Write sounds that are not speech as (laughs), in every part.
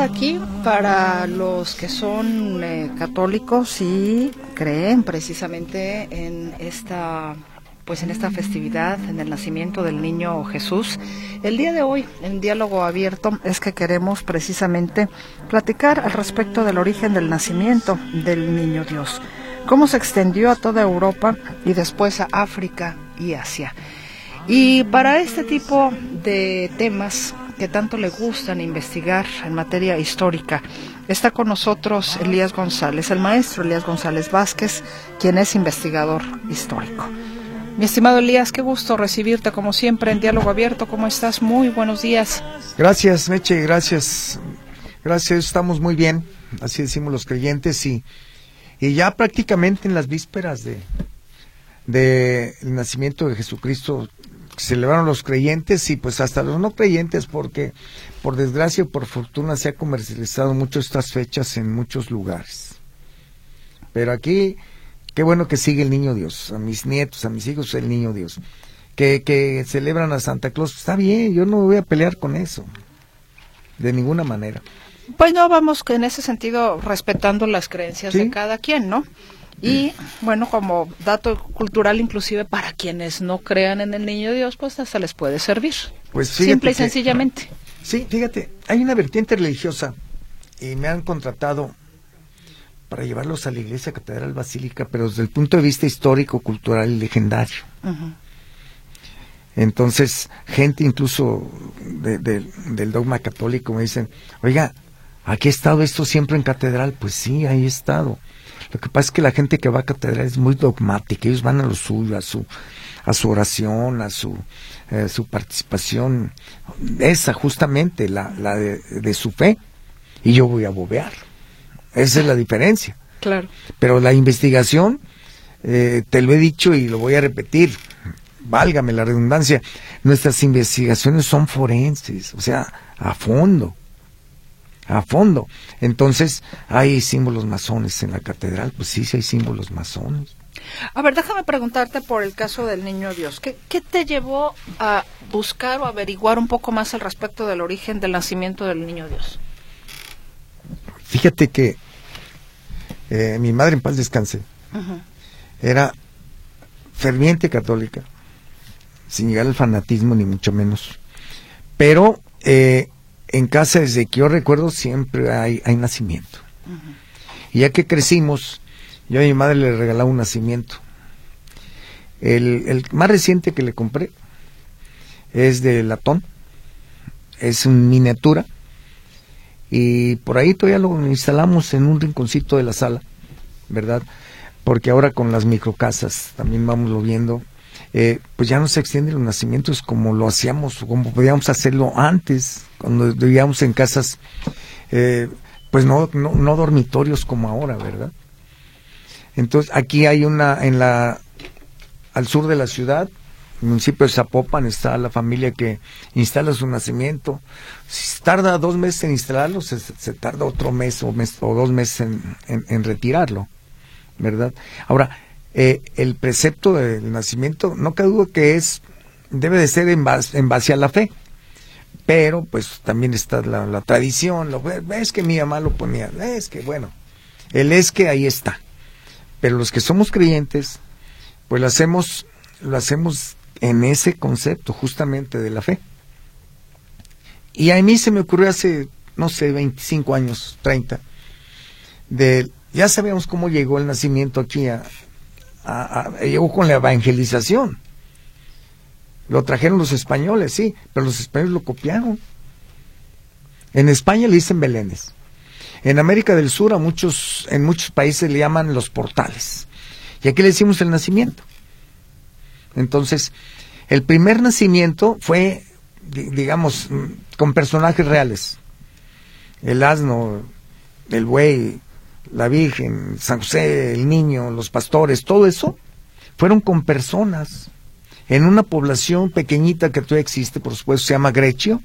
Aquí para los que son eh, católicos y creen precisamente en esta pues en esta festividad, en el nacimiento del niño Jesús. El día de hoy, en diálogo abierto, es que queremos precisamente platicar al respecto del origen del nacimiento del niño Dios, cómo se extendió a toda Europa y después a África y Asia. Y para este tipo de temas que tanto le gustan investigar en materia histórica, está con nosotros Elías González, el maestro Elías González Vázquez, quien es investigador histórico. Mi estimado Elías, qué gusto recibirte como siempre en Diálogo Abierto. ¿Cómo estás? Muy buenos días. Gracias, Meche, gracias. Gracias, estamos muy bien, así decimos los creyentes y, y ya prácticamente en las vísperas de, nacimiento de Jesucristo celebraron los creyentes y pues hasta los no creyentes porque por desgracia o por fortuna se ha comercializado mucho estas fechas en muchos lugares. Pero aquí Qué bueno que sigue el niño Dios, a mis nietos, a mis hijos, el niño Dios. Que, que celebran a Santa Claus, está bien, yo no voy a pelear con eso, de ninguna manera. Pues no, vamos en ese sentido respetando las creencias de cada quien, ¿no? Y bueno, como dato cultural inclusive para quienes no crean en el niño Dios, pues hasta les puede servir. Pues Simple y sencillamente. Sí, fíjate, hay una vertiente religiosa y me han contratado para llevarlos a la iglesia catedral basílica, pero desde el punto de vista histórico, cultural y legendario. Entonces, gente incluso del dogma católico me dicen, oiga, ¿aquí ha estado esto siempre en catedral? Pues sí, ahí he estado. Lo que pasa es que la gente que va a catedral es muy dogmática, ellos van a lo suyo, a su, a su oración, a su, eh, su participación, esa justamente, la, la de, de su fe, y yo voy a bobear. Esa es la diferencia. Claro. Pero la investigación, eh, te lo he dicho y lo voy a repetir, válgame la redundancia, nuestras investigaciones son forenses, o sea, a fondo, a fondo. Entonces, hay símbolos masones en la catedral, pues sí, sí hay símbolos masones. A ver, déjame preguntarte por el caso del niño Dios. ¿Qué, ¿Qué, te llevó a buscar o averiguar un poco más al respecto del origen del nacimiento del niño Dios? Fíjate que eh, mi madre en paz descanse era ferviente católica, sin llegar al fanatismo ni mucho menos. Pero eh, en casa, desde que yo recuerdo, siempre hay, hay nacimiento. Y ya que crecimos, yo a mi madre le regalaba un nacimiento. El, el más reciente que le compré es de latón, es una miniatura y por ahí todavía lo instalamos en un rinconcito de la sala, ¿verdad? Porque ahora con las microcasas, también vamos lo viendo, eh, pues ya no se extienden los nacimientos como lo hacíamos, como podíamos hacerlo antes, cuando vivíamos en casas, eh, pues no, no, no dormitorios como ahora, ¿verdad? Entonces aquí hay una, en la, al sur de la ciudad, municipio de Zapopan está la familia que instala su nacimiento. Si tarda dos meses en instalarlo, se, tarda otro mes o, mes o dos meses en, retirarlo, ¿verdad? Ahora, eh, el precepto del nacimiento, no cabe duda que es, debe de ser en base, en base a la fe, pero pues también está la, tradición, lo, es que mi mamá lo ponía, es que bueno, el es que ahí está, pero los que somos creyentes, pues lo hacemos, lo hacemos en ese concepto justamente de la fe. Y a mí se me ocurrió hace, no sé, 25 años, 30, de, ya sabíamos cómo llegó el nacimiento aquí a, llegó con la evangelización. Lo trajeron los españoles, sí, pero los españoles lo copiaron. En España le dicen belenes. En América del Sur a muchos, en muchos países le llaman los portales. Y aquí le decimos el nacimiento. Entonces, el primer nacimiento fue, digamos, con personajes reales. El asno, el buey, la Virgen, San José, el niño, los pastores, todo eso fueron con personas. En una población pequeñita que todavía existe, por supuesto, se llama Grecio,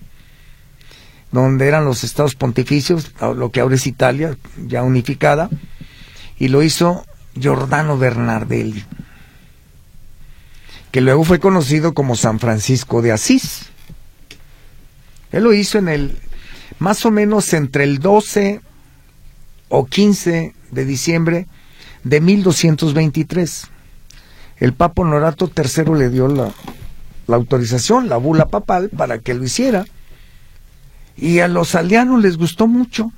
donde eran los estados pontificios, lo que ahora es Italia, ya unificada, y lo hizo Giordano Bernardelli, que luego fue conocido como San Francisco de Asís. Él lo hizo en el, más o menos entre el 12 o 15 de diciembre de 1223. El Papa Honorato III le dio la, autorización, la bula papal, para que lo hiciera y a los aldeanos les gustó mucho.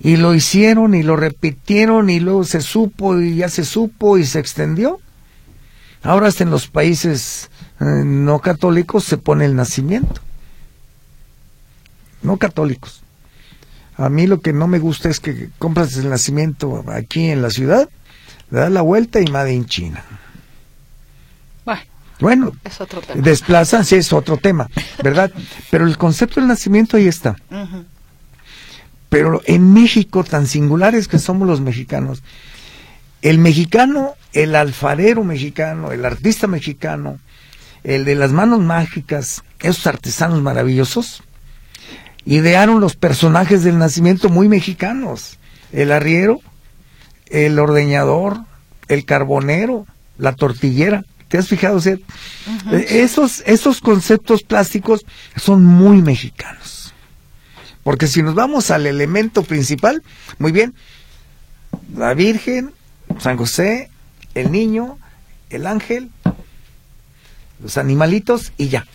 Y lo hicieron y lo repitieron y luego se supo y ya se supo y se extendió. Ahora hasta en los países eh, no católicos se pone el nacimiento. No católicos. A mí lo que no me gusta es que compras el nacimiento aquí en la ciudad, le das la vuelta y Made in China. Bueno, es otro tema. desplazan, sí, es otro tema, ¿verdad? Pero el concepto del nacimiento ahí está. Pero en México, tan singulares que somos los mexicanos, el mexicano, el alfarero mexicano, el artista mexicano, el de las manos mágicas, esos artesanos maravillosos, idearon los personajes del nacimiento muy mexicanos. El arriero, el ordeñador, el carbonero, la tortillera. ¿Te has fijado? Eh, esos, esos conceptos plásticos son muy mexicanos. Porque si nos vamos al elemento principal, muy bien, la Virgen, San José, el niño, el ángel, los animalitos y ya.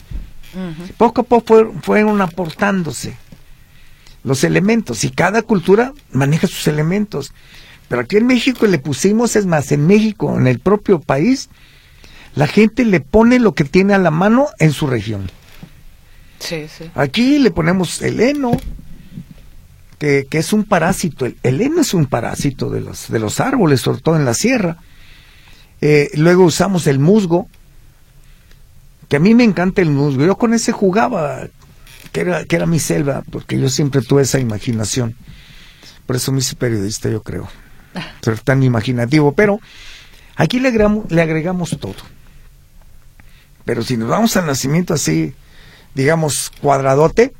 Poco a poco fueron aportándose los elementos y cada cultura maneja sus elementos. Pero aquí en México le pusimos, es más, en México, en el propio país, la gente le pone lo que tiene a la mano en su región. Sí, sí. Aquí le ponemos el heno, que, es un parásito. El, heno es un parásito de los, de los árboles, sobre todo en la sierra. Eh, luego usamos el musgo, que a mí me encanta el musgo. Yo con ese jugaba, que era, que era mi selva, porque yo siempre tuve esa imaginación. Por eso me hice periodista, yo creo. (laughs) Ser tan imaginativo. Pero aquí le agregamos, le agregamos todo. Pero si nos vamos al nacimiento así, digamos, cuadradote,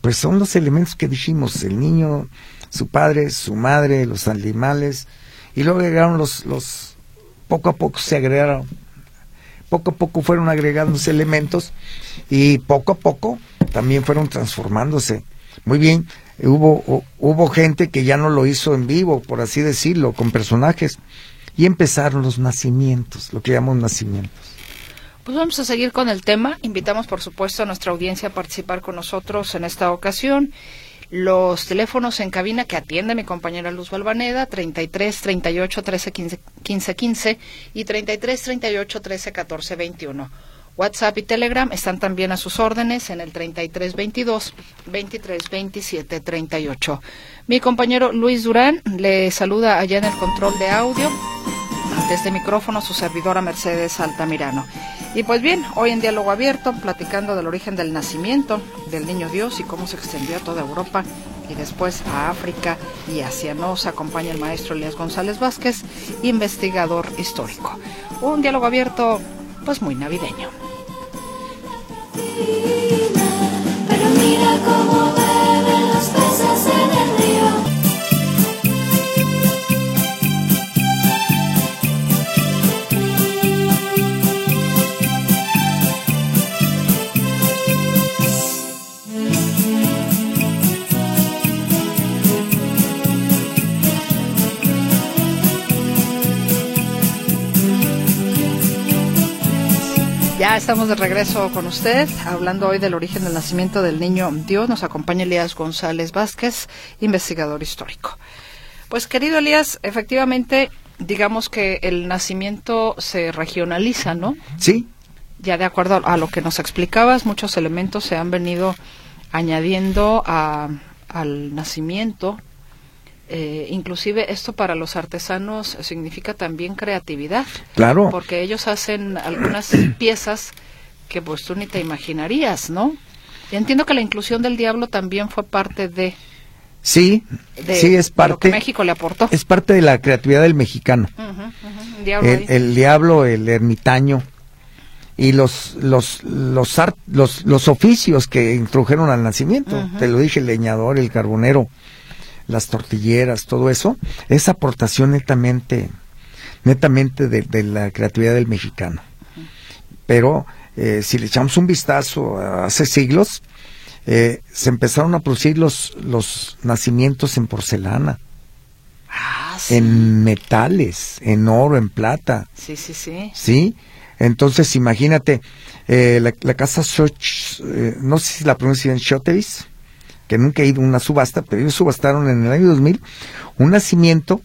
pues son los elementos que dijimos, el niño, su padre, su madre, los animales, y luego agregaron los, los, poco a poco se agregaron, poco a poco fueron agregados elementos y poco a poco también fueron transformándose. Muy bien, hubo, hubo gente que ya no lo hizo en vivo, por así decirlo, con personajes, y empezaron los nacimientos, lo que llamamos nacimientos. Pues vamos a seguir con el tema. Invitamos, por supuesto, a nuestra audiencia a participar con nosotros en esta ocasión. Los teléfonos en cabina que atiende mi compañera Luz Balvaneda, 33 38 13 15, 15 15 y 33 38 13 14 21. WhatsApp y Telegram están también a sus órdenes en el 33 22 23 27 38. Mi compañero Luis Durán le saluda allá en el control de audio. Desde micrófono su servidora Mercedes Altamirano. Y pues bien, hoy en Diálogo Abierto, platicando del origen del nacimiento del niño Dios y cómo se extendió a toda Europa y después a África y Asia. Nos acompaña el maestro Elías González Vázquez, investigador histórico. Un diálogo abierto, pues muy navideño. Ya estamos de regreso con usted, hablando hoy del origen del nacimiento del niño Dios. Nos acompaña Elías González Vázquez, investigador histórico. Pues querido Elías, efectivamente, digamos que el nacimiento se regionaliza, ¿no? Sí. Ya de acuerdo a lo que nos explicabas, muchos elementos se han venido añadiendo al nacimiento. Eh, inclusive esto para los artesanos significa también creatividad. Claro. Porque ellos hacen algunas (clears throat) piezas que pues tú ni te imaginarías, ¿no? Y entiendo que la inclusión del diablo también fue parte de... Sí, sí es parte. lo que México le aportó. Es parte de la creatividad del mexicano. El, diablo, el, ermitaño y los los los, los, los oficios que introdujeron al nacimiento. Te lo dije, el leñador, el carbonero, las tortilleras, todo eso, es aportación netamente netamente de, la creatividad del mexicano. Pero eh, si le echamos un vistazo hace siglos, eh, se empezaron a producir los, los nacimientos en porcelana. Ah, en metales, en oro, en plata. Sí, sí, sí. Sí, entonces imagínate, eh, la, casa eh, no sé si la pronuncian Shotevis, que nunca he ido a una subasta, pero ellos subastaron en el año 2000 un nacimiento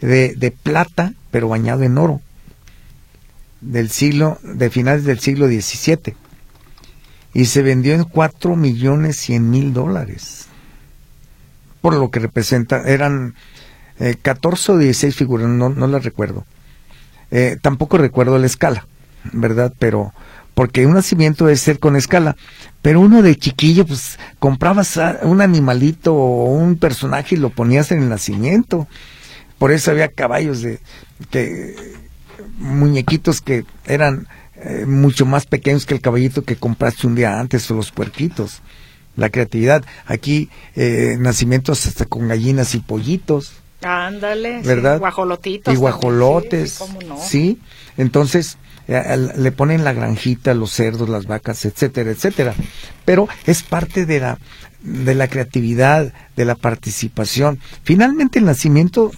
de, de plata, pero bañado en oro, del siglo, de finales del siglo XVII y se vendió en cuatro millones cien mil dólares. Por lo que representa, eran eh, 14 o 16 figuras, no, no las recuerdo. Eh, tampoco recuerdo la escala, ¿verdad? Pero, porque un nacimiento debe ser con escala, pero uno de chiquillo, pues comprabas un animalito o un personaje y lo ponías en el nacimiento. Por eso había caballos de, que, muñequitos que eran eh, mucho más pequeños que el caballito que compraste un día antes o los puerquitos. La creatividad. Aquí, eh, nacimientos hasta con gallinas y pollitos. Ándale, ¿verdad? guajolotitos. Y guajolotes. Sí, entonces eh, le ponen la granjita, los cerdos, las vacas, etcétera, etcétera. Pero es parte de la, de la creatividad, de la participación. Finalmente el nacimiento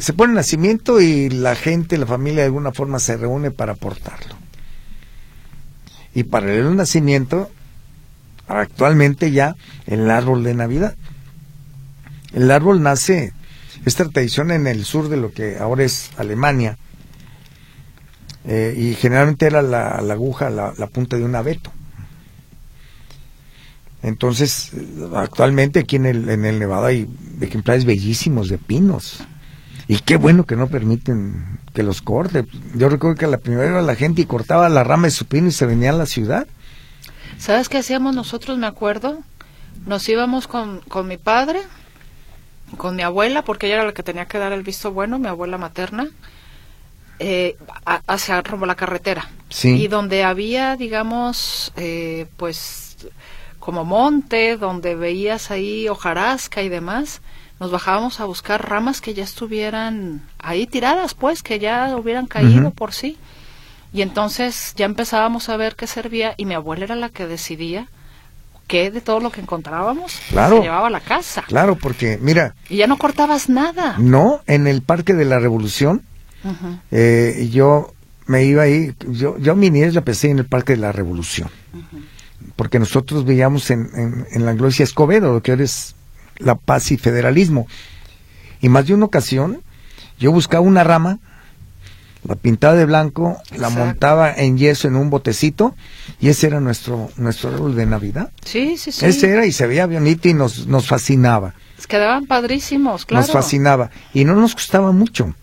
se pone el nacimiento y la gente, la familia de alguna forma se reúne para aportarlo. Y para el nacimiento, actualmente ya el árbol de Navidad. El árbol nace, esta tradición en el sur de lo que ahora es Alemania, eh, y generalmente era la, aguja, la, punta de un abeto. Entonces, actualmente aquí en el, en el Nevada hay ejemplares bellísimos de pinos. Y qué bueno que no permiten que los corte. Yo recuerdo que a la primavera la gente cortaba la rama de su pino y se venía a la ciudad. ¿Sabes qué hacíamos nosotros, me acuerdo? Nos íbamos con, con mi padre, con mi abuela, porque ella era la que tenía que dar el visto bueno, mi abuela materna, eh, hacia rumbo la carretera. Sí. Y donde había, digamos, eh, pues como monte, donde veías ahí hojarasca y demás, nos bajábamos a buscar ramas que ya estuvieran ahí tiradas, pues, que ya hubieran caído por sí. Y entonces ya empezábamos a ver qué servía y mi abuela era la que decidía qué de todo lo que encontrábamos claro, se llevaba a la casa. Claro, porque mira... Y ya no cortabas nada. No, en el Parque de la Revolución, eh, yo me iba ahí, yo, yo mi niñez la pensé en el Parque de la Revolución, porque nosotros veíamos en, en, en la Gloria Escobedo, lo que ahora es la paz y federalismo. Y más de una ocasión, yo buscaba una rama, la pintaba de blanco, la montaba en yeso en un botecito, y ese era nuestro, nuestro árbol de Navidad. Sí, sí, sí. Ese era y se veía bonito y nos, nos fascinaba. Quedaban padrísimos, claro. Nos fascinaba. Y no nos costaba mucho.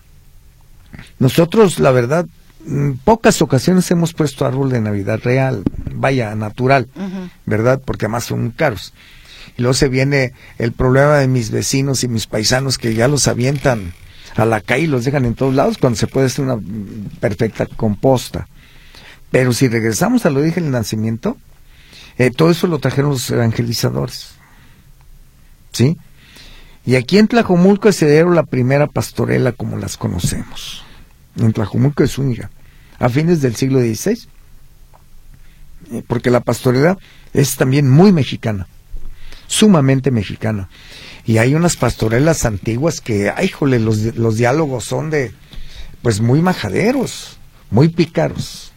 Nosotros, la verdad, pocas ocasiones hemos puesto árbol de Navidad real, vaya, natural, ¿verdad? Porque además son caros. Y luego se viene el problema de mis vecinos y mis paisanos que ya los avientan a la calle y los dejan en todos lados cuando se puede hacer una perfecta composta. Pero si regresamos a lo dije el nacimiento, eh, todo eso lo trajeron los evangelizadores. ¿Sí? Y aquí en Tlajomulco se dieron la primera pastorela como las conocemos. En Tlajomulco de Zúñiga, a fines del siglo XVI. Eh, porque la pastorela es también muy mexicana sumamente mexicano. Y hay unas pastorelas antiguas que, ay, jole, los, los diálogos son de, pues muy majaderos, muy pícaros.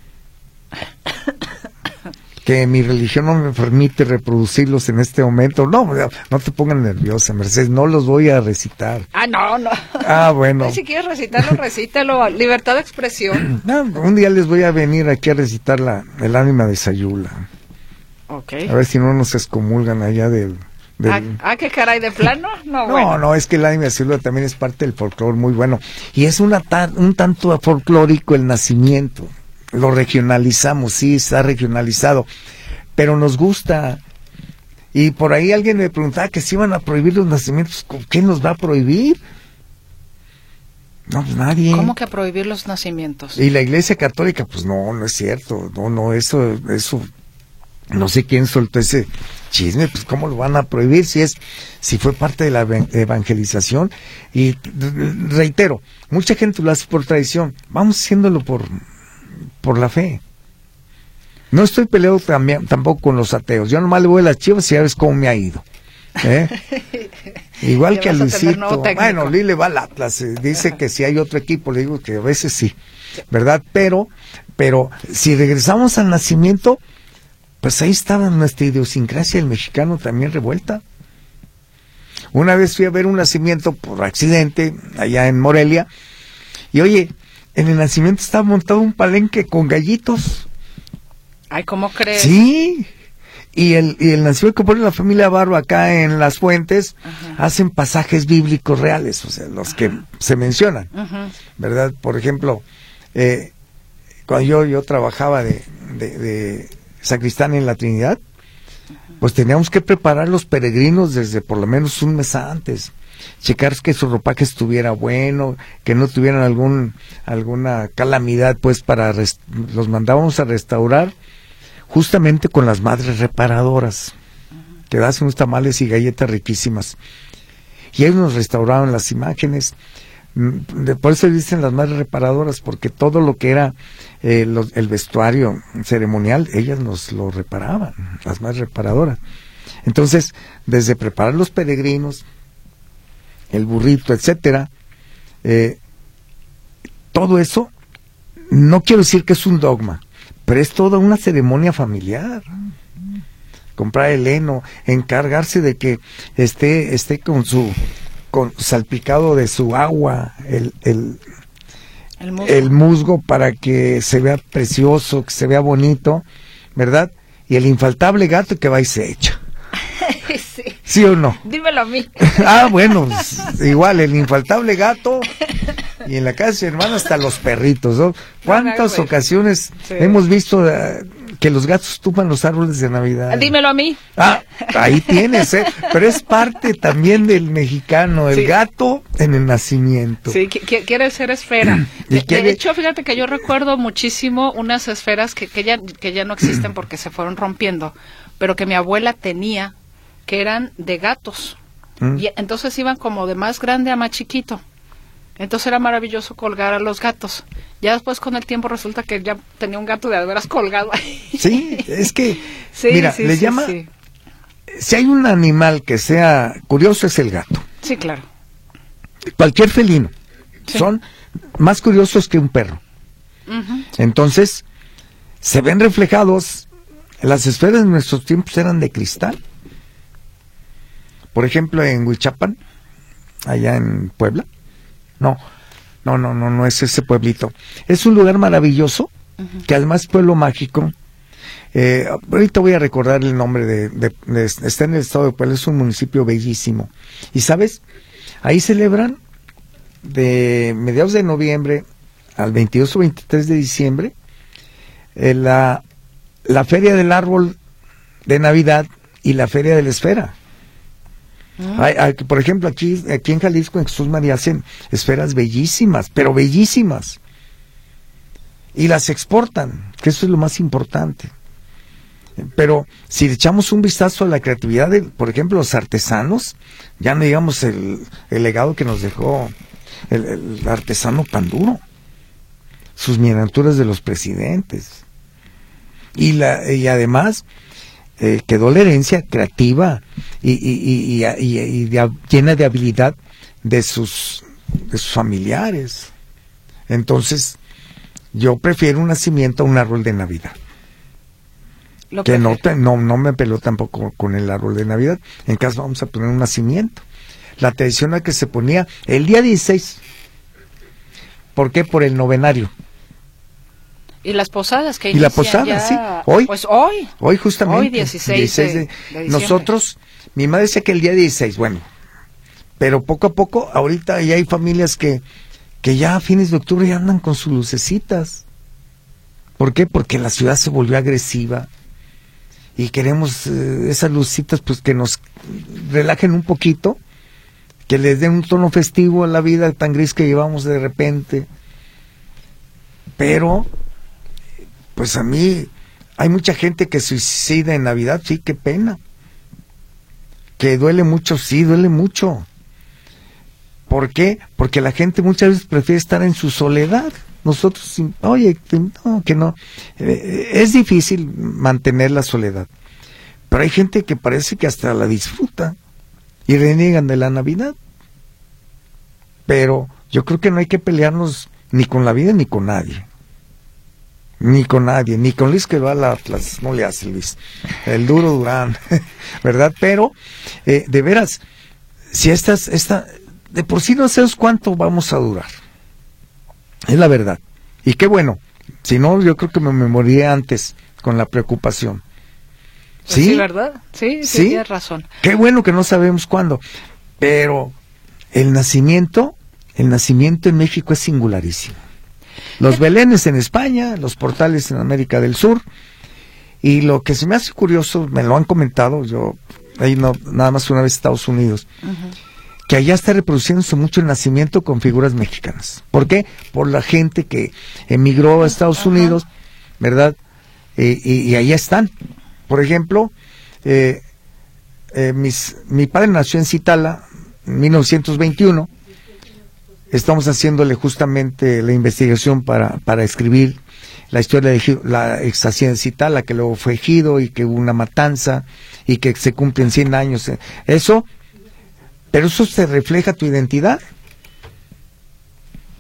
Que mi religión no me permite reproducirlos en este momento. No, no te pongan nerviosa, Mercedes, no los voy a recitar. Ah, no, no. Ah, bueno. si quieres recitarlo, recítalo. Libertad de expresión. (clears throat) un día les voy a venir aquí a recitar la, el ánima de Sayula. Ok. A ver si no nos excomulgan allá del... Ah, ah, qué caray, de plano. No, no, no, es que el ánima de Sayula también es parte del folclore muy bueno. Y es una un tanto folclórico el nacimiento lo regionalizamos, sí, está regionalizado, pero nos gusta. Y por ahí alguien me preguntaba que si iban a prohibir los nacimientos, ¿qué nos va a prohibir? No, pues nadie. ¿Cómo que prohibir los nacimientos? Y la Iglesia Católica, pues no, no es cierto, no, no, eso, eso, no sé quién soltó ese chisme, pues cómo lo van a prohibir si es, si fue parte de la evangelización. Y reitero, mucha gente lo hace por tradición, vamos haciéndolo por, por la fe. No estoy peleado también, tampoco con los ateos. Yo nomás le voy a las chivas y ya ves cómo me ha ido. ¿eh? (laughs) Igual que a Luisito. bueno, Lile va al Atlas. Eh, dice que si hay otro equipo, le digo que a veces sí. ¿Verdad? Pero, pero si regresamos al nacimiento, pues ahí estaba nuestra idiosincrasia, el mexicano también revuelta. Una vez fui a ver un nacimiento por accidente allá en Morelia. Y oye, en el nacimiento estaba montado un palenque con gallitos. Ay, ¿cómo crees? Sí. Y el, y el nacimiento que pone la familia Barro acá en las fuentes hacen pasajes bíblicos reales, o sea, los que se mencionan, ¿verdad? Por ejemplo, eh, cuando yo, yo trabajaba de, de, de sacristán en la Trinidad, pues teníamos que preparar los peregrinos desde por lo menos un mes antes checar que su ropaje estuviera bueno, que no tuvieran algún alguna calamidad, pues para los mandábamos a restaurar justamente con las madres reparadoras, que hacen unos tamales y galletas riquísimas. Y ellos nos restauraban las imágenes. Mm, por eso dicen las madres reparadoras, porque todo lo que era eh, el vestuario ceremonial, ellas nos lo reparaban, las madres reparadoras. Entonces, desde preparar los peregrinos, el burrito, etcétera. Eh, todo eso, no quiero decir que es un dogma, pero es toda una ceremonia familiar. Comprar el heno, encargarse de que esté, esté con su con salpicado de su agua el, el, el, musgo. para que se vea precioso, que se vea bonito, ¿verdad? Y el infaltable gato que va y se echa. (laughs) sí. O no? Dímelo a mí. (laughs) ah, bueno, igual, el infaltable gato y en la casa de hermano hasta los perritos, ¿no? ¿Cuántas ocasiones hemos visto eh, que los gatos tupan los árboles de Navidad? Dímelo a mí. Ah, ahí tienes, ¿eh? Pero es parte también del mexicano, el gato en el nacimiento. Sí, quiere ser esfera. (clears throat) de, hecho, fíjate que yo recuerdo muchísimo unas esferas que, que, ya, que ya no existen porque se fueron rompiendo, pero que mi abuela tenía que eran de gatos. Mm. Y entonces iban como de más grande a más chiquito. Entonces era maravilloso colgar a los gatos. Ya después con el tiempo resulta que ya tenía un gato de alveras colgado ahí. Sí, es que, (laughs) mira, le llama... Si hay un animal que sea curioso es el gato. Sí, claro. Cualquier felino. Son más curiosos que un perro. Entonces, se ven reflejados, las esferas de nuestros tiempos eran de cristal. Por ejemplo, en Huichapan, allá en Puebla. No, no, no, no, no es ese pueblito. Es un lugar maravilloso, que además es pueblo mágico. Eh, ahorita voy a recordar el nombre de, Está en el estado de Puebla, es un municipio bellísimo. Y sabes, ahí celebran de mediados de noviembre al 22 o 23 de diciembre eh, la, la Feria del Árbol de Navidad y la Feria de la Esfera. Ah. por ejemplo, aquí, aquí en Jalisco, en Jesús María, hacen esferas bellísimas, pero bellísimas. Y las exportan, que eso es lo más importante. Pero si echamos un vistazo a la creatividad de, por ejemplo, los artesanos, ya no digamos el, legado que nos dejó el, artesano Panduro, sus miniaturas de los presidentes. Y, la, y además, eh, quedó la herencia creativa y, y, y, llena de habilidad de sus, de sus familiares. Entonces, yo prefiero un nacimiento a un árbol de Navidad. Lo que no, te- no, no me peló tampoco con el árbol de Navidad. En casa vamos a poner un nacimiento. La tradición era que se ponía el día 16. ¿Por qué? Por el novenario. Y las posadas que Y la posada, ya- sí. Hoy. Pues hoy. Hoy justamente. Hoy, 16 de- de diciembre. Nosotros, mi madre decía que el día 16, bueno. Pero poco a poco, ahorita ya hay familias que, que ya a fines de octubre ya andan con sus lucecitas. ¿Por qué? Porque la ciudad se volvió agresiva. Y queremos eh, esas lucitas pues que nos relajen un poquito, que les den un tono festivo a la vida tan gris que llevamos de repente. Pero pues a mí hay mucha gente que suicida en Navidad, sí, qué pena. Que duele mucho, sí, duele mucho. ¿Por qué? Porque la gente muchas veces prefiere estar en su soledad. Nosotros, oye, no, que no. Eh, es difícil mantener la soledad. Pero hay gente que parece que hasta la disfruta y reniegan de la Navidad. Pero yo creo que no hay que pelearnos ni con la vida ni con nadie. Ni con nadie, ni con Luis que va al Atlas, no le hace Luis. El duro Durán, (laughs) ¿verdad? Pero, eh, de veras, si estas, esta, de por sí no sabes cuánto vamos a durar. Es la verdad. Y qué bueno. Si no, yo creo que me, me moriría antes con la preocupación. Pues sí, ¿verdad? Sí, sí, Sí. tienes razón. Qué bueno que no sabemos cuándo. Pero el nacimiento, el nacimiento en México es singularísimo. Los belenes en España, los portales en América del Sur. Y lo que se me hace curioso, me lo han comentado, yo ahí no, nada más una vez Estados Unidos, que allá está reproduciéndose mucho el nacimiento con figuras mexicanas. ¿Por qué? Por la gente que emigró a Estados Unidos, ¿verdad? Eh, y, y allá están. Por ejemplo, eh, eh, mis, mi padre nació en Citala en 1921. Estamos haciéndole justamente la investigación para, para escribir la historia de la ex hacienda Citala, que luego fue ejido y que hubo una matanza y que se cumplen 100 años. Eso, pero eso se refleja tu identidad.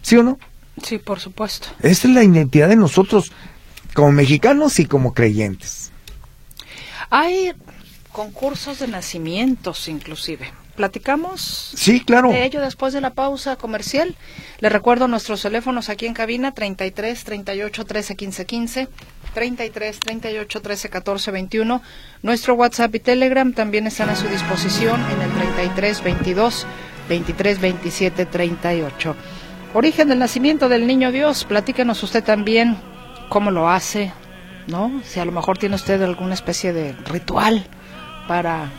¿Sí o no? Sí, por supuesto. Esa es la identidad de nosotros como mexicanos y como creyentes. Hay concursos de nacimientos, inclusive. Platicamos Sí, claro. de ello después de la pausa comercial. Le recuerdo nuestros teléfonos aquí en cabina 33 38 13 15 15, 33 38 13 14 21. Nuestro WhatsApp y Telegram también están a su disposición en el 33 22 23 27 38. Origen del nacimiento del niño Dios. Platícanos usted también cómo lo hace, ¿no? Si a lo mejor tiene usted alguna especie de ritual para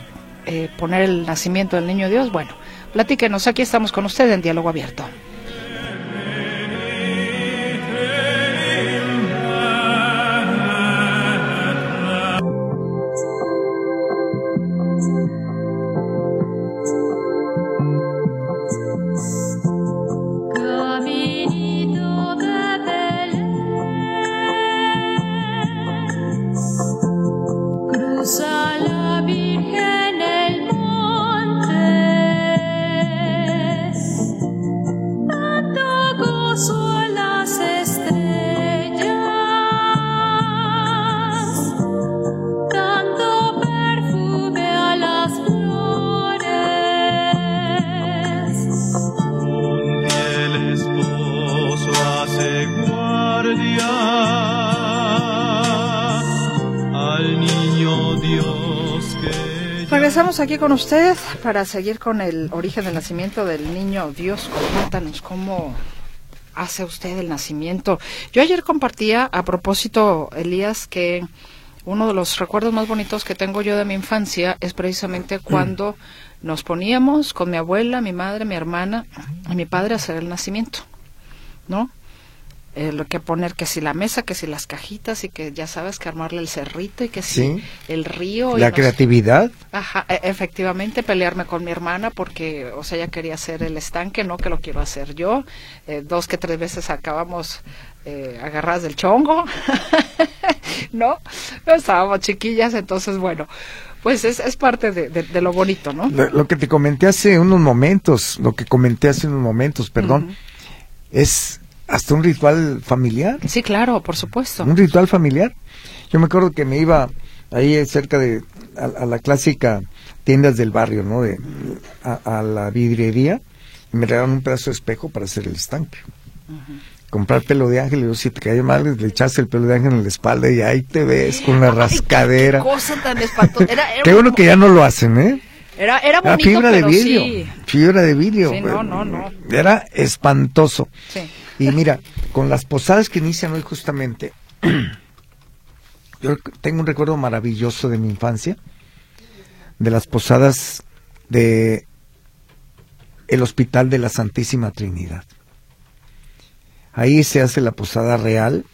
eh, poner el nacimiento del niño Dios, bueno, platíquenos, aquí estamos con usted en Diálogo Abierto. Regresamos aquí con usted para seguir con el origen del nacimiento del niño Dios. Cuéntanos cómo hace usted el nacimiento. Yo ayer compartía, a propósito, Elías, que uno de los recuerdos más bonitos que tengo yo de mi infancia es precisamente cuando nos poníamos con mi abuela, mi madre, mi hermana y mi padre a hacer el nacimiento, ¿no? Eh, lo que poner que si la mesa, que si las cajitas y que ya sabes que armarle el cerrito y que si Sí. el río. La creatividad. Ajá, e- efectivamente pelearme con mi hermana porque, o sea, ella quería hacer el estanque, no que lo quiero hacer yo. Eh, dos que tres veces acabamos eh, agarradas del chongo, (laughs) ¿no? Estábamos chiquillas, entonces, bueno, pues es, es parte de, de- de lo bonito, ¿no? Lo, lo que te comenté hace unos momentos, lo que comenté hace unos momentos, perdón, es hasta un ritual familiar. Sí, claro, por supuesto. Un ritual familiar. Yo me acuerdo que me iba ahí cerca de a, a la clásica tiendas del barrio, ¿no? De, a, a la vidriería y me regalaron un pedazo de espejo para hacer el estanque. Comprar pelo de ángel, y yo, si te cae mal, le echaste el pelo de ángel en la espalda y ahí te ves con la Ay, rascadera. Qué, cosa tan espantosa. Era, era, Qué bueno que ya no lo hacen, ¿eh? era, era Era bonito, fibra de vidrio. sí. Fibra de vidrio. No, no, no. Era espantoso. Sí. Y mira, con las posadas que inician hoy justamente, (clears throat) yo tengo un recuerdo maravilloso de mi infancia, de las posadas de el Hospital de la Santísima Trinidad. Ahí se hace la posada real,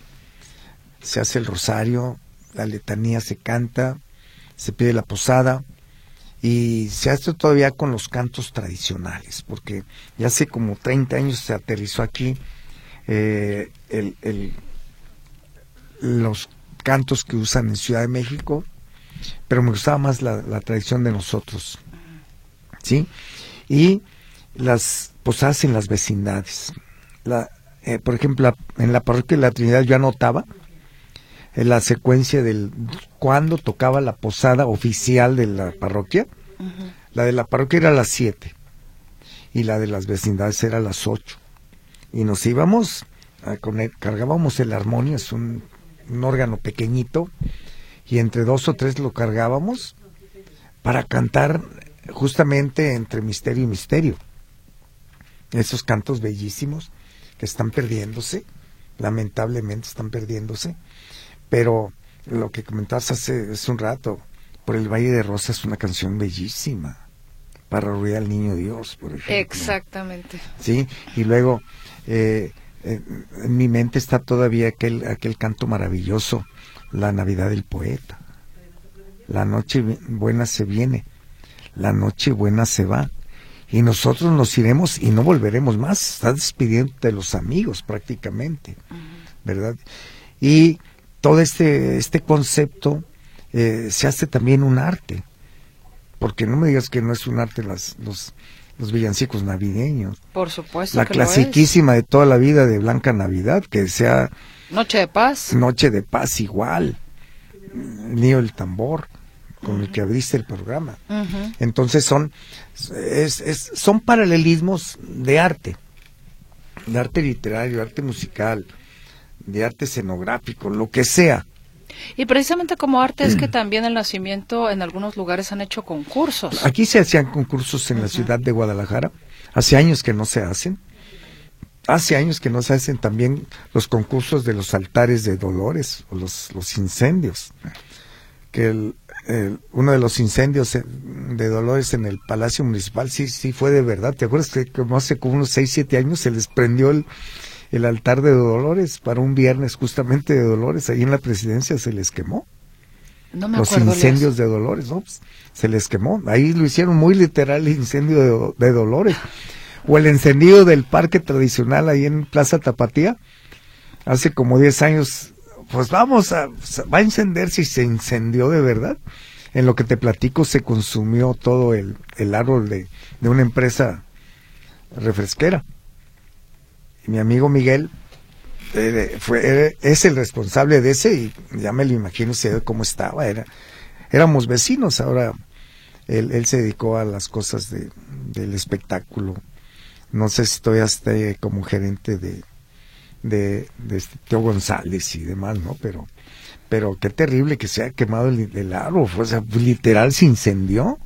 se hace el rosario, la letanía se canta, se pide la posada y se hace todavía con los cantos tradicionales, porque ya hace como 30 años se aterrizó aquí eh, el- el- los cantos que usan en Ciudad de México, pero me gustaba más la, la tradición de nosotros, ¿sí? Y las posadas en las vecindades. La, eh, por ejemplo, en la parroquia de la Trinidad yo anotaba en la secuencia del cuando tocaba la posada oficial de la parroquia. La de la parroquia era a las 7 y la de las vecindades era a las 8. Y nos íbamos, a poner- cargábamos el armonio, es un, un órgano pequeñito, y entre dos o tres lo cargábamos para cantar justamente entre misterio y misterio. Esos cantos bellísimos que están perdiéndose, lamentablemente están perdiéndose, pero lo que comentabas hace, hace un rato, por el Valle de Rosas es una canción bellísima para arrullar al niño Dios, por ejemplo. Exactamente. Sí, y luego eh, eh, en mi mente está todavía aquel, aquel canto maravilloso, la Navidad del poeta. La noche buena se viene, la noche buena se va. Y nosotros nos iremos y no volveremos más. Estás despidiendo de los amigos prácticamente, ¿verdad? Y todo este, este concepto eh, se hace también un arte. Porque no me digas que no es un arte las, los, los villancicos navideños. Por supuesto La que lo es. clasiquísima de toda la vida de Blanca Navidad, que sea Noche de paz. Noche de Paz igual, el niño del tambor, con el que abriste el programa. Entonces son, es, es- son paralelismos de arte, de arte literario, arte musical, de arte escenográfico, lo que sea. Y precisamente como arte Mm. es que también el nacimiento en algunos lugares han hecho concursos. Aquí se hacían concursos en la ciudad de Guadalajara, hace años que no se hacen. Hace años que no se hacen también los concursos de los altares de Dolores o los, los incendios. Que el- el- uno de los incendios de Dolores en el Palacio Municipal sí, sí fue de verdad. ¿Te acuerdas que como hace como unos 6, 7 años se les prendió el, el altar de Dolores para un viernes justamente de Dolores? Ahí en la presidencia se les quemó No me los incendios de Dolores, ¿no? Pues, se les quemó. Ahí lo hicieron muy literal el incendio de, de Dolores. O el encendido del parque tradicional ahí en Plaza Tapatía. Hace como 10 años, pues vamos a, va a encender si se incendió de verdad. En lo que te platico se consumió todo el, el árbol de, de una empresa refresquera. Mi amigo Miguel eh, fue, era- es el responsable de ese y ya me lo imagino ve cómo estaba. Era, éramos vecinos, ahora él, él se dedicó a las cosas de, del espectáculo. No sé si todavía esté como gerente de, de, de este Teo González y demás, ¿no? Pero, pero qué terrible que se haya quemado el, el árbol. O sea, literal se incendió.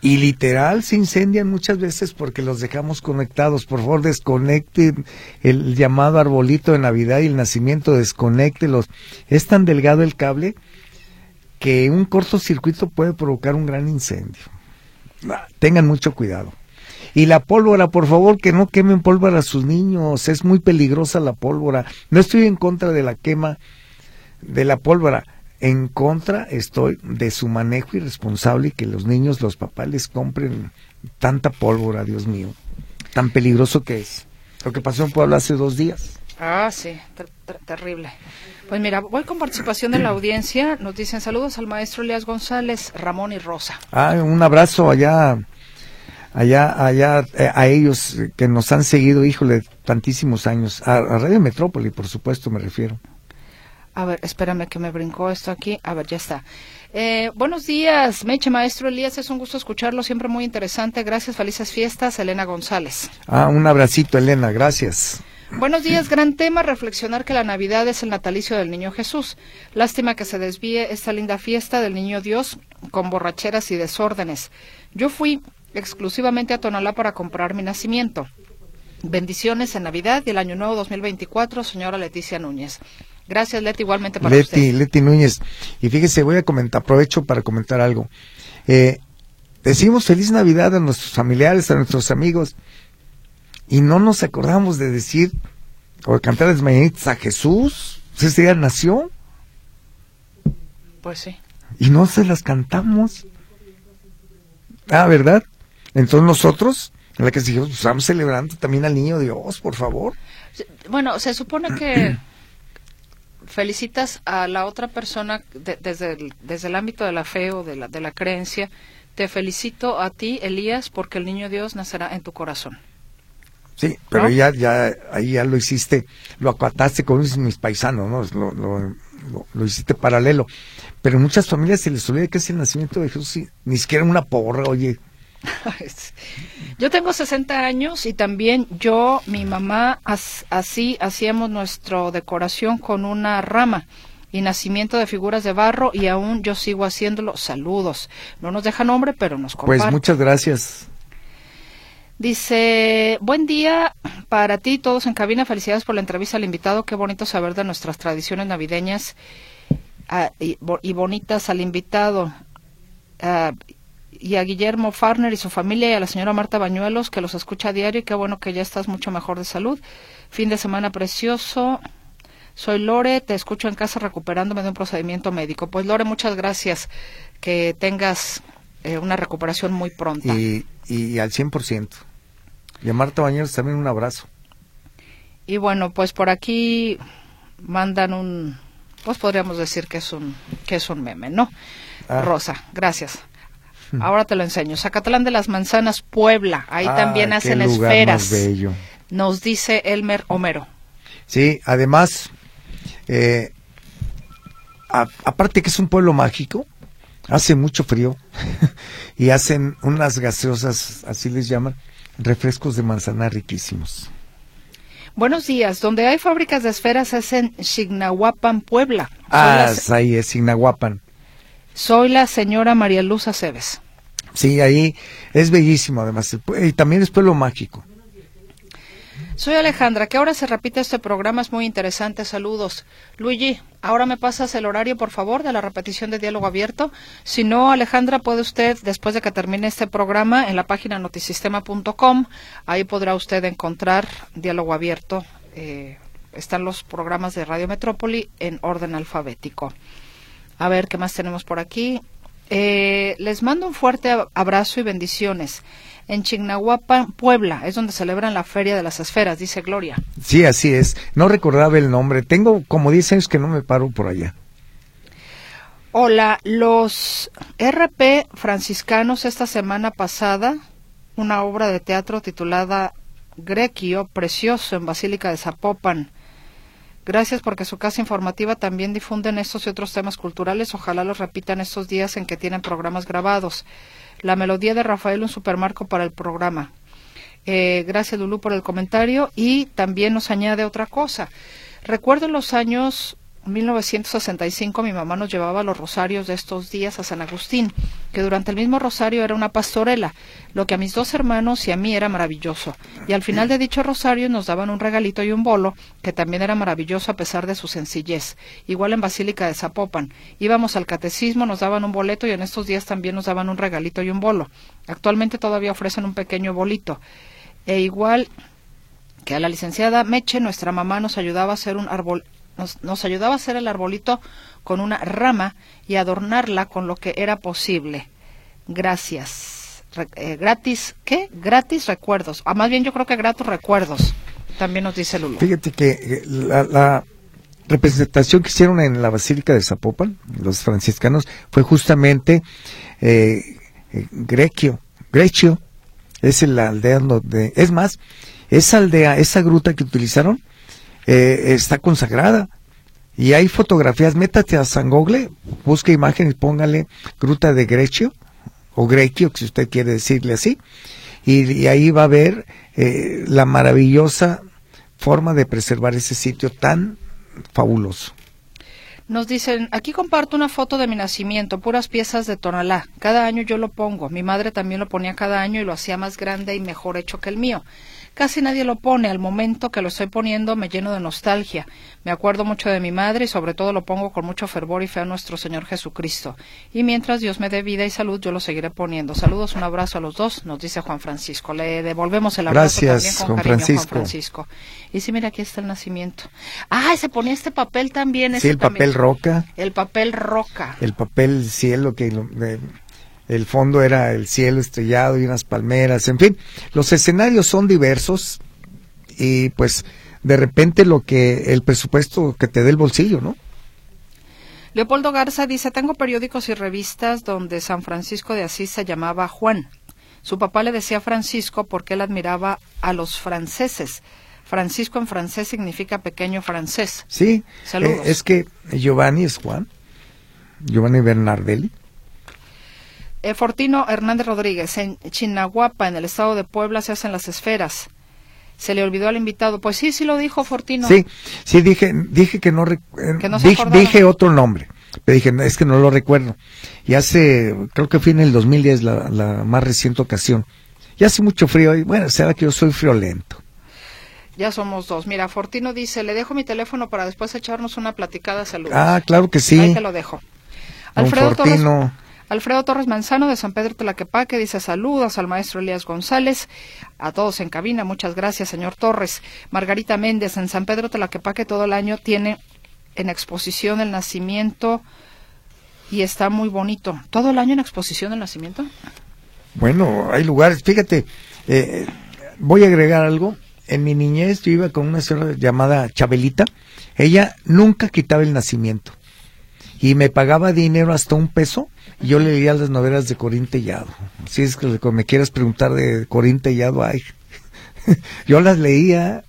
Y literal se incendian muchas veces porque los dejamos conectados. Por favor, desconecten el llamado arbolito de Navidad y el nacimiento, desconéctelos. Es tan delgado el cable que un cortocircuito puede provocar un gran incendio. Ah, Tengan mucho cuidado. Y la pólvora, por favor, que no quemen pólvora a sus niños. Es muy peligrosa la pólvora. No estoy en contra de la quema de la pólvora. En contra estoy de su manejo irresponsable y que los niños, los papás les compren tanta pólvora, Dios mío. Tan peligroso que es. Lo que pasó en Puebla hace dos días. Ah, sí, ter- ter- terrible. Pues mira, voy con participación de la audiencia. Nos dicen saludos al maestro Elias González, Ramón y Rosa. Ah, un abrazo allá, allá, allá eh, a ellos que nos han seguido, híjole, tantísimos años. A, a Radio Metrópoli, por supuesto, me refiero. A ver, espérame que me brincó esto aquí. A ver, ya está. Eh, buenos días, Meche, maestro Elías. Es un gusto escucharlo, siempre muy interesante. Gracias, felices fiestas. Elena González. Ah, un abracito, Elena, gracias. Buenos días, gran tema, reflexionar que la Navidad es el natalicio del Niño Jesús. Lástima que se desvíe esta linda fiesta del Niño Dios con borracheras y desórdenes. Yo fui exclusivamente a Tonalá para comprar mi nacimiento. Bendiciones en Navidad y el Año Nuevo 2024, señora Leticia Núñez. Gracias, Leti, igualmente para Leti, usted. Leti Núñez. Y fíjese, voy a comentar, aprovecho para comentar algo. Eh, decimos feliz Navidad a nuestros familiares, a nuestros amigos, y no nos acordamos de decir o de cantar las mañanitas a Jesús. Ese día nació Pues sí. y no se las cantamos. Ah, ¿verdad? Entonces nosotros, en la que dijimos, pues estamos celebrando también al niño Dios, por favor. Bueno, se supone que (clears throat) felicitas a la otra persona de- desde, el, desde el ámbito de la fe o de la, de la creencia. Te felicito a ti, Elías, porque el niño Dios nacerá en tu corazón. Sí, pero ¿No? ya, ya, ahí ya lo hiciste, lo acataste con mis paisanos, ¿no? Lo, lo, lo- lo hiciste paralelo. Pero en muchas familias se les olvida que es el nacimiento de Jesús, sí, ni siquiera una porra, oye. (laughs) Yo tengo 60 años y también yo, mi mamá, as- así hacíamos nuestra decoración con una rama y nacimiento de figuras de barro y aún yo sigo haciéndolo. Saludos. No nos deja nombre, pero nos comparte. Pues muchas gracias. Dice, buen día para ti, todos en cabina. Felicidades por la entrevista al invitado. Qué bonito saber de nuestras tradiciones navideñas ah, y bonitas al invitado. Ah, y a Guillermo Farner y su familia y a la señora Marta Bañuelos, que los escucha a diario y qué bueno que ya estás mucho mejor de salud. Fin de semana precioso. Soy Lore, te escucho en casa recuperándome de un procedimiento médico. Pues Lore, muchas gracias. Que tengas eh, una recuperación muy pronta. Y, y al 100%. Y a Marta Bañeros también un abrazo. Y bueno, pues por aquí mandan un, pues podríamos decir que es un, que es un meme, ¿no? Ah. Rosa, gracias. Ahora te lo enseño. Zacatlán de las Manzanas, Puebla. Ahí Ah, también qué hacen lugar esferas. más bello. Nos dice Elmer Homero. Sí, además, eh, a- aparte que es un pueblo mágico, hace mucho frío (laughs) y hacen unas gaseosas, así les llaman, refrescos de manzana riquísimos. Buenos días. Donde hay fábricas de esferas es en Chignahuapan, Puebla. Ah, ahí es Ignahuapan. Soy la señora María Luz Aceves. Sí, ahí es bellísimo además. Y también es pueblo mágico. Soy Alejandra, que ahora se repite este programa, es muy interesante. Saludos. Luigi, ahora me pasas el horario, por favor, de la repetición de diálogo abierto. Si no, Alejandra, puede usted, después de que termine este programa, en la página notisistema.com, ahí podrá usted encontrar diálogo abierto. Eh, están los programas de Radio Metrópoli en orden alfabético. A ver, ¿qué más tenemos por aquí? Eh, les mando un fuerte ab- abrazo y bendiciones. En Chignahuapan, Puebla, es donde celebran la Feria de las Esferas, dice Gloria. Sí, así es. No recordaba el nombre. Tengo como 10 años que no me paro por allá. Hola, los RP franciscanos esta semana pasada, una obra de teatro titulada Grequio, precioso en Basílica de Zapopan. Gracias porque su casa informativa también difunden estos y otros temas culturales. Ojalá los repitan estos días en que tienen programas grabados. La melodía de Rafael, un supermarco para el programa. Eh, gracias, Lulú, por el comentario. Y también nos añade otra cosa. Recuerdo los años 1965 mi mamá nos llevaba los rosarios de estos días a San Agustín, que durante el mismo rosario era una pastorela, lo que a mis dos hermanos y a mí era maravilloso. Y al final de dicho rosario nos daban un regalito y un bolo, que también era maravilloso a pesar de su sencillez. Igual en Basílica de Zapopan. Íbamos al catecismo, nos daban un boleto y en estos días también nos daban un regalito y un bolo. Actualmente todavía ofrecen un pequeño bolito. E igual que a la licenciada Meche, nuestra mamá nos ayudaba a hacer un árbol, nos, nos ayudaba a hacer el arbolito con una rama y adornarla con lo que era posible. Gracias. Eh, gratis, ¿qué? Gratis recuerdos. Ah, más bien yo creo que gratos recuerdos. También nos dice Lulu. Fíjate que eh, la, la representación que hicieron en la Basílica de Zapopan, los franciscanos, fue justamente eh, eh, Grequio. Grecio es la aldea donde, es más, esa aldea, esa gruta que utilizaron, eh, está consagrada Y hay fotografías, métate a San Google, busca imágenes, póngale Gruta de Grecio, o Grequio, si usted quiere decirle así, y, y ahí va a ver eh, la maravillosa forma de preservar ese sitio tan fabuloso. Nos dicen, aquí comparto una foto de mi nacimiento, puras piezas de tonalá. Cada año yo lo pongo. Mi madre también lo ponía cada año y lo hacía más grande y mejor hecho que el mío. Casi nadie lo pone. Al momento que lo estoy poniendo me lleno de nostalgia. Me acuerdo mucho de mi madre y sobre todo lo pongo con mucho fervor y fe a nuestro Señor Jesucristo. Y mientras Dios me dé vida y salud, yo lo seguiré poniendo. Saludos, un abrazo a los dos, nos dice Juan Francisco. Le devolvemos el abrazo Gracias, también con Juan cariño, Francisco. Juan Francisco. Y sí, mira, aquí está el nacimiento. Ah, se ponía este papel también. Sí, ese el también. papel roca, El papel roca. el papel cielo, que de- el fondo era el cielo estrellado y unas palmeras, en fin, los escenarios son diversos y pues de repente lo que el presupuesto que te dé el bolsillo, ¿no? Leopoldo Garza dice, tengo periódicos y revistas donde San Francisco de Asís se llamaba Juan. Su papá le decía Francisco porque él admiraba a los franceses. Francisco en francés significa pequeño francés. Sí, Saludos. eh, es que Giovanni es Juan, Giovanni Bernardelli. Fortino Hernández Rodríguez, en Chinahuapa, en el estado de Puebla, se hacen las esferas. Se le olvidó al invitado. Pues sí, sí lo dijo Fortino. Sí, sí dije, dije que no, eh, Que no se dije, dije otro nombre, pero dije "No, es que no lo recuerdo. Y hace, creo que fue en el 2010 la, la más reciente ocasión. Y hace mucho frío y bueno, será que yo soy friolento. Ya somos dos. Mira, Fortino dice, le dejo mi teléfono para después echarnos una platicada. Saludos. Ah, claro que sí. Ahí te lo dejo. Don Alfredo Torres, Fortino. Alfredo Torres Manzano de San Pedro Tlaquepaque dice saludos al maestro Elías González, a todos en cabina, muchas gracias señor Torres. Margarita Méndez en San Pedro Tlaquepaque todo el año tiene en exposición el nacimiento y está muy bonito. ¿Todo el año en exposición el nacimiento? Bueno, hay lugares, fíjate, eh, voy a agregar algo. En mi niñez yo iba con una señora llamada Chabelita. Ella nunca quitaba el nacimiento. Y me pagaba dinero hasta un peso. Y yo le leía las novelas de Corín Tellado. Si es que me quieres preguntar de Corín Tellado, ay. (laughs) yo las leía.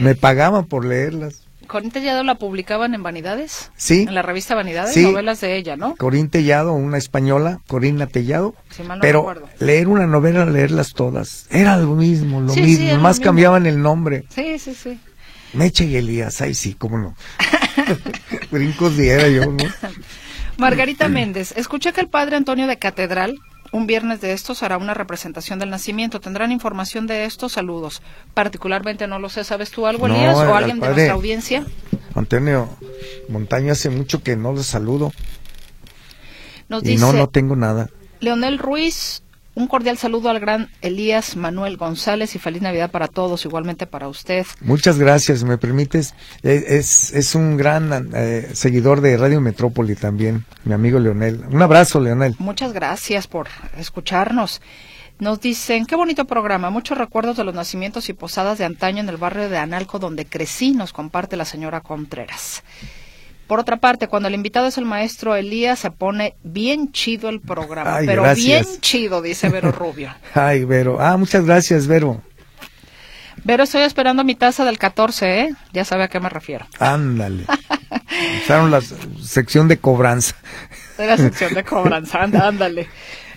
Me pagaban por leerlas. Corín Tellado la publicaban en Vanidades, Sí. en la revista Vanidades, Sí. novelas de ella, ¿no? Corín Tellado, una española, Corina Tellado. Mal no pero recuerdo. leer una novela, leerlas todas, era lo mismo, lo Sí, sí, mismo, lo más mismo. cambiaban el nombre. Sí, sí, sí. Meche y Elías, ay sí, cómo no. (laughs) (laughs) Brincos diera yo, ¿no? Margarita Méndez, escuché que el padre Antonio de Catedral, un viernes de estos, hará una representación del nacimiento. ¿Tendrán información de estos? Saludos. Particularmente no lo sé. ¿Sabes tú algo, Elías? ¿O al alguien de nuestra audiencia? Antonio Montaño hace mucho que no lo saludo Nos y dice no, no tengo nada. Leonel Ruiz, un cordial saludo al gran Elías Manuel González y feliz Navidad para todos, igualmente para usted. Muchas gracias, ¿me permites? Eh, Es, es un gran eh, seguidor de Radio Metrópoli también, mi amigo Leonel. Un abrazo, Leonel. Muchas gracias por escucharnos. Nos dicen, qué bonito programa, muchos recuerdos de los nacimientos y posadas de antaño en el barrio de Analco donde crecí, nos comparte la señora Contreras. Por otra parte, cuando el invitado es el maestro Elías, se pone bien chido el programa, Ay, pero gracias. bien chido, dice Vero Rubio. (laughs) Ay, Vero. Ah, muchas gracias, Vero. Vero, estoy esperando mi taza del 14, ¿eh? Ya sabe a qué me refiero. Ándale. (laughs) Usaron la sección de cobranza. De la sección de cobranza, anda, ándale.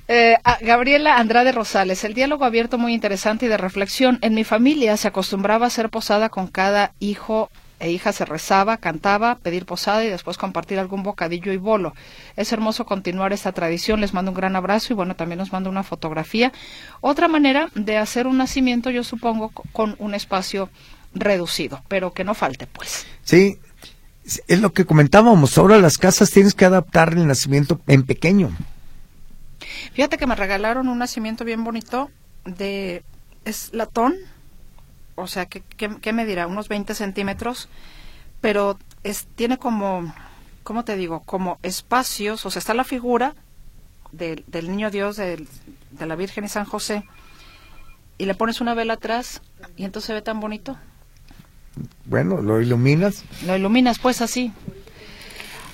Eh, a- Gabriela Andrade Rosales, el diálogo abierto muy interesante y de reflexión. En mi familia se acostumbraba a hacer posada con cada hijo e hija se rezaba, cantaba, pedir posada y después compartir algún bocadillo y bolo. Es hermoso continuar esta tradición. Les mando un gran abrazo y bueno, también nos mando una fotografía. Otra manera de hacer un nacimiento, yo supongo, co- con un espacio reducido, pero que no falte, pues. Sí, es lo que comentábamos. Ahora las casas tienes que adaptar el nacimiento en pequeño. Fíjate que me regalaron un nacimiento bien bonito de... es latón, o sea, ¿qué, qué, qué me dirá? Unos 20 centímetros, pero es, tiene como, ¿cómo te digo? Como espacios, o sea, está la figura del, del niño Dios, del- de la Virgen y San José, y le pones una vela atrás y entonces se ve tan bonito. Bueno, lo iluminas. Lo iluminas pues así.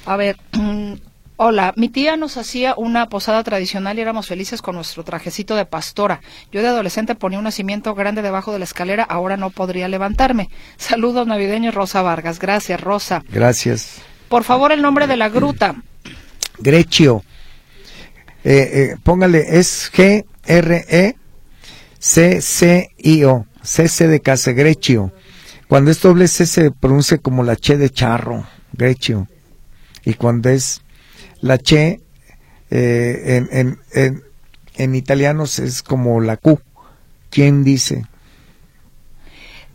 A ver, (clears throat) Hola, mi tía nos hacía una posada tradicional y éramos felices con nuestro trajecito de pastora. Yo de adolescente ponía un nacimiento grande debajo de la escalera, ahora no podría levantarme. Saludos navideños, Rosa Vargas. Gracias, Rosa. Gracias. Por favor, el nombre de la gruta. (clears throat) Grecio. Eh, eh, póngale, es G-R-E-C-C-I-O. C-C de casa, Grecio. Cuando es doble C se pronuncia como la che de charro, Grecio. Y cuando es la che eh, en, en, en, en italiano es como la Q. ¿Quién dice?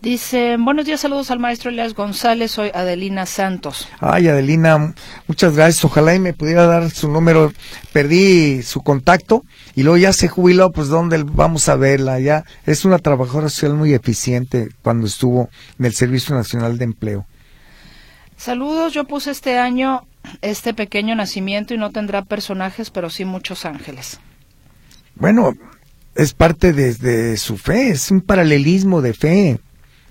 Dice, buenos días, saludos al maestro Elias González, soy Adelina Santos. Ay, Adelina, muchas gracias. Ojalá y me pudiera dar su número. Perdí su contacto y luego ya se jubiló, pues ¿dónde vamos a verla? Ya es una trabajadora social muy eficiente cuando estuvo en el Servicio Nacional de Empleo. Saludos, yo puse este año este pequeño nacimiento y no tendrá personajes, pero sí muchos ángeles. Bueno, es parte de, de su fe, es un paralelismo de fe.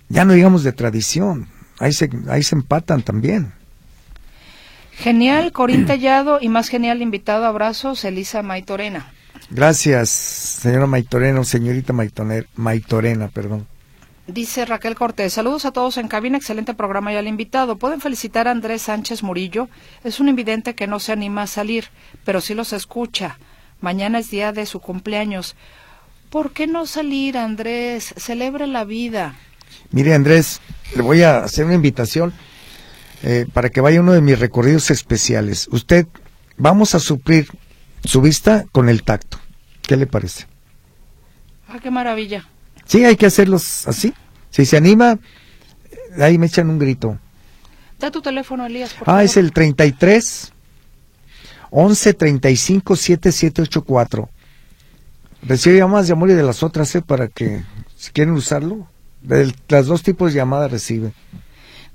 Ya no digamos de tradición, ahí se, ahí se empatan también. Genial, Corín Tellado y más genial invitado, abrazos, Elisa Maitorena. Gracias, señora Maitorena, o señorita Maitoner, Maitorena, perdón. Dice Raquel Cortés, saludos a todos en cabina, excelente programa y al invitado. Pueden felicitar a Andrés Sánchez Murillo, es un invidente que no se anima a salir, pero sí los escucha. Mañana es día de su cumpleaños. ¿Por qué no salir, Andrés? Celebre la vida. Mire, Andrés, le voy a hacer una invitación eh, para que vaya uno de mis recorridos especiales. Usted, vamos a suplir su vista con el tacto. ¿Qué le parece? Ah, qué maravilla. Sí, hay que hacerlos así. Si se anima, ahí me echan un grito. Da tu teléfono, Elías, por Ah, favor. es el 33 11 35 7784. Recibe llamadas de amor y de las otras, ¿eh? Para que, si quieren usarlo, de las dos tipos de llamadas recibe.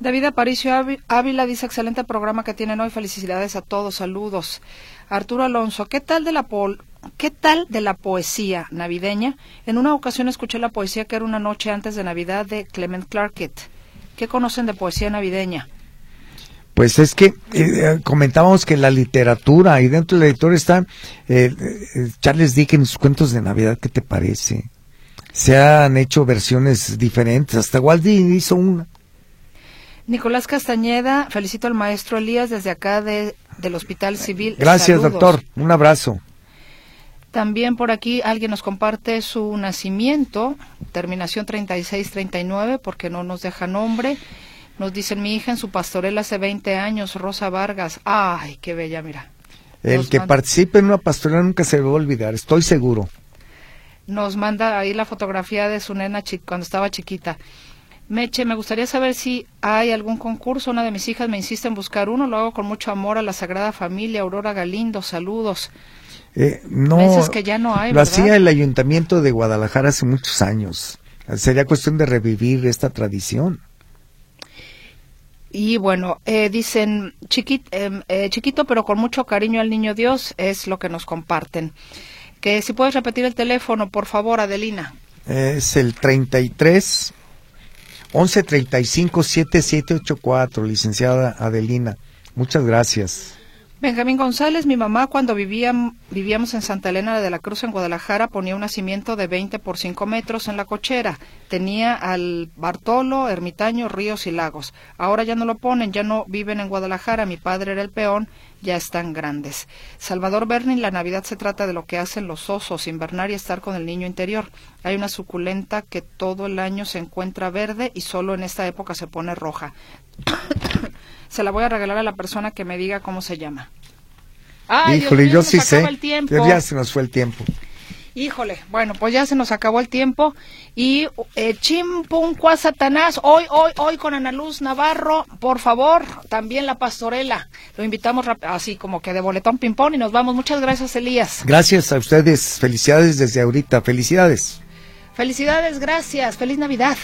David Aparicio Ávi- Ávila dice excelente programa que tienen hoy. Felicidades a todos. Saludos. Arturo Alonso, ¿qué tal de la pol- ¿Qué tal de la poesía navideña? En una ocasión escuché la poesía que era una noche antes de Navidad de Clement Clarkett. ¿Qué conocen de poesía navideña? Pues es que eh, eh, comentábamos que la literatura, y dentro de la literatura está eh, eh, Charles Dickens, sus cuentos de Navidad, ¿qué te parece? Se han hecho versiones diferentes, hasta Walt Disney hizo una. Nicolás Castañeda, felicito al maestro Elías desde acá de, del Hospital Civil. Gracias, Saludos. doctor. Un abrazo. También por aquí alguien nos comparte su nacimiento, terminación 3639, porque no nos deja nombre. Nos dicen mi hija en su pastorela hace 20 años, Rosa Vargas. Ay, qué bella, mira. El Nos que manda- participe en una pastorela nunca se va a olvidar, estoy seguro. Nos manda ahí la fotografía de su nena chi- cuando estaba chiquita. Meche, me gustaría saber si hay algún concurso. Una de mis hijas me insiste en buscar uno. Lo hago con mucho amor a la Sagrada Familia. Aurora Galindo, saludos. Eh, no, Meses que ya no hay, lo ¿verdad? hacía el ayuntamiento de Guadalajara hace muchos años. Sería cuestión de revivir esta tradición. Y bueno, eh, dicen chiquit- em, eh, chiquito, pero con mucho cariño al niño Dios, es lo que nos comparten. Que si puedes repetir el teléfono, por favor, Adelina. Es el 33 11 35 7784, licenciada Adelina. Muchas gracias. Benjamín González, mi mamá cuando vivíam- vivíamos en Santa Elena de la Cruz, en Guadalajara, ponía un nacimiento de 20 por 5 metros en la cochera. Tenía al Bartolo, Ermitaño, Ríos y Lagos. Ahora ya no lo ponen, ya no viven en Guadalajara. Mi padre era el peón, ya están grandes. Salvador Bernin, la Navidad se trata de lo que hacen los osos, invernar y estar con el niño interior. Hay una suculenta que todo el año se encuentra verde y solo en esta época se pone roja. (coughs) se la voy a regalar a la persona que me diga cómo se llama. Ay, Dios Híjole, mío, yo se sí sé. Ya se nos fue el tiempo. Híjole, bueno, pues ya se nos acabó el tiempo. Y eh, Chimpuncua Satanás, hoy, hoy, hoy con Ana Luz Navarro, por favor, también la pastorela. Lo invitamos así como que de boletón ping-pong y nos vamos. Muchas gracias, Elías. Gracias a ustedes. Felicidades desde ahorita. Felicidades. Felicidades, gracias. Feliz Navidad.